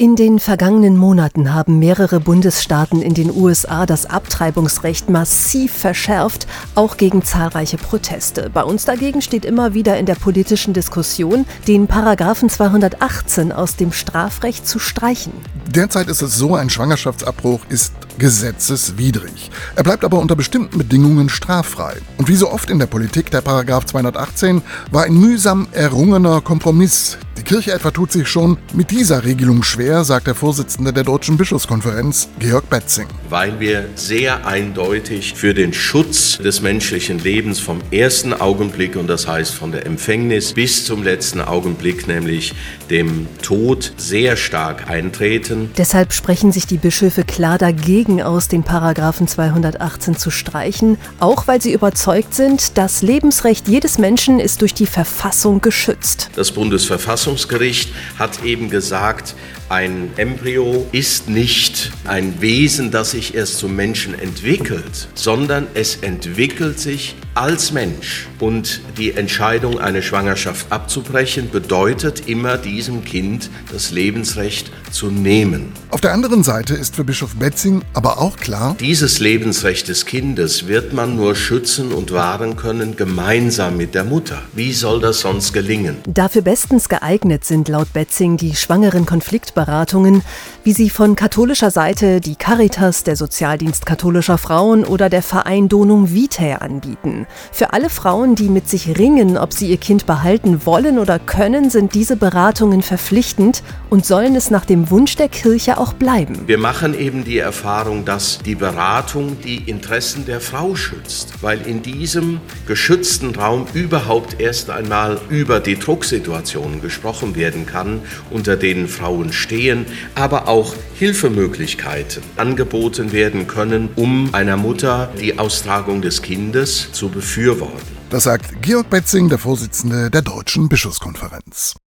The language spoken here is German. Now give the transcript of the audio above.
In den vergangenen Monaten haben mehrere Bundesstaaten in den USA das Abtreibungsrecht massiv verschärft, auch gegen zahlreiche Proteste. Bei uns dagegen steht immer wieder in der politischen Diskussion, den Paragraphen 218 aus dem Strafrecht zu streichen. Derzeit ist es so, ein Schwangerschaftsabbruch ist gesetzeswidrig. Er bleibt aber unter bestimmten Bedingungen straffrei. Und wie so oft in der Politik, der Paragraph 218 war ein mühsam errungener Kompromiss, die Kirche etwa tut sich schon mit dieser Regelung schwer, sagt der Vorsitzende der Deutschen Bischofskonferenz, Georg Betzing. Weil wir sehr eindeutig für den Schutz des menschlichen Lebens vom ersten Augenblick, und das heißt von der Empfängnis bis zum letzten Augenblick, nämlich dem Tod, sehr stark eintreten. Deshalb sprechen sich die Bischöfe klar dagegen aus, den Paragraphen 218 zu streichen, auch weil sie überzeugt sind, das Lebensrecht jedes Menschen ist durch die Verfassung geschützt. Das Bundesverfassungsgericht Verfassungsgericht hat eben gesagt, ein Embryo ist nicht ein Wesen, das sich erst zum Menschen entwickelt, sondern es entwickelt sich als Mensch. Und die Entscheidung, eine Schwangerschaft abzubrechen, bedeutet immer diesem Kind das Lebensrecht zu nehmen. Auf der anderen Seite ist für Bischof Betzing aber auch klar, dieses Lebensrecht des Kindes wird man nur schützen und wahren können gemeinsam mit der Mutter. Wie soll das sonst gelingen? Dafür bestens geeignet sind laut Betzing die schwangeren Konfliktbereiche Beratungen, wie sie von katholischer Seite die Caritas, der Sozialdienst katholischer Frauen oder der Verein Donum Vitae anbieten. Für alle Frauen, die mit sich ringen, ob sie ihr Kind behalten wollen oder können, sind diese Beratungen verpflichtend und sollen es nach dem Wunsch der Kirche auch bleiben. Wir machen eben die Erfahrung, dass die Beratung die Interessen der Frau schützt, weil in diesem geschützten Raum überhaupt erst einmal über die Drucksituationen gesprochen werden kann, unter denen Frauen stehen aber auch Hilfemöglichkeiten angeboten werden können, um einer Mutter die Austragung des Kindes zu befürworten. Das sagt Georg Betzing, der Vorsitzende der Deutschen Bischofskonferenz.